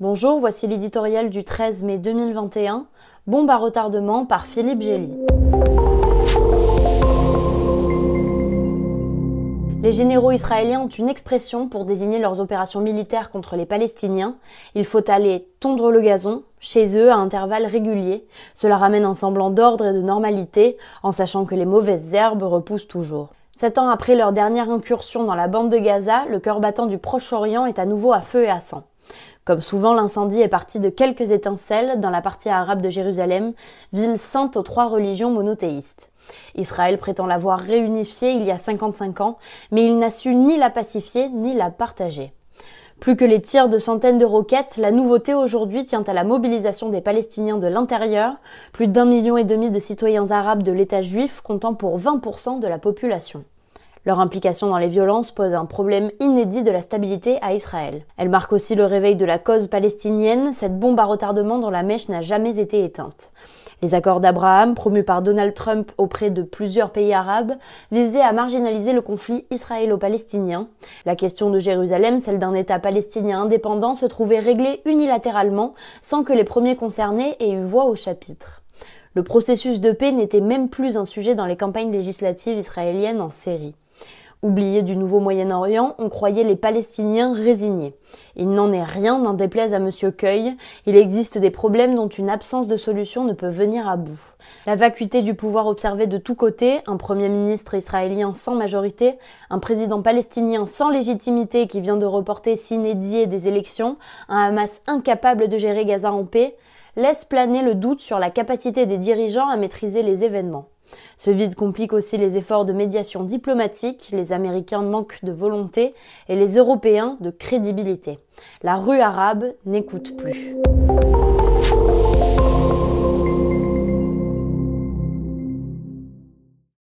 Bonjour, voici l'éditorial du 13 mai 2021, Bombe à retardement par Philippe Gély. Les généraux israéliens ont une expression pour désigner leurs opérations militaires contre les Palestiniens. Il faut aller tondre le gazon, chez eux, à intervalles réguliers. Cela ramène un semblant d'ordre et de normalité, en sachant que les mauvaises herbes repoussent toujours. Sept ans après leur dernière incursion dans la bande de Gaza, le cœur battant du Proche-Orient est à nouveau à feu et à sang. Comme souvent, l'incendie est parti de quelques étincelles dans la partie arabe de Jérusalem, ville sainte aux trois religions monothéistes. Israël prétend l'avoir réunifiée il y a 55 ans, mais il n'a su ni la pacifier ni la partager. Plus que les tirs de centaines de roquettes, la nouveauté aujourd'hui tient à la mobilisation des Palestiniens de l'intérieur, plus d'un million et demi de citoyens arabes de l'État juif comptant pour 20% de la population. Leur implication dans les violences pose un problème inédit de la stabilité à Israël. Elle marque aussi le réveil de la cause palestinienne, cette bombe à retardement dont la mèche n'a jamais été éteinte. Les accords d'Abraham, promus par Donald Trump auprès de plusieurs pays arabes, visaient à marginaliser le conflit israélo-palestinien. La question de Jérusalem, celle d'un État palestinien indépendant, se trouvait réglée unilatéralement, sans que les premiers concernés aient eu voix au chapitre. Le processus de paix n'était même plus un sujet dans les campagnes législatives israéliennes en série. Oubliés du nouveau Moyen-Orient, on croyait les Palestiniens résignés. Il n'en est rien, n'en déplaise à Monsieur Cueil, il existe des problèmes dont une absence de solution ne peut venir à bout. La vacuité du pouvoir observé de tous côtés, un premier ministre israélien sans majorité, un président palestinien sans légitimité qui vient de reporter s'inédier des élections, un Hamas incapable de gérer Gaza en paix, laisse planer le doute sur la capacité des dirigeants à maîtriser les événements. Ce vide complique aussi les efforts de médiation diplomatique, les Américains manquent de volonté et les Européens de crédibilité. La rue arabe n'écoute plus.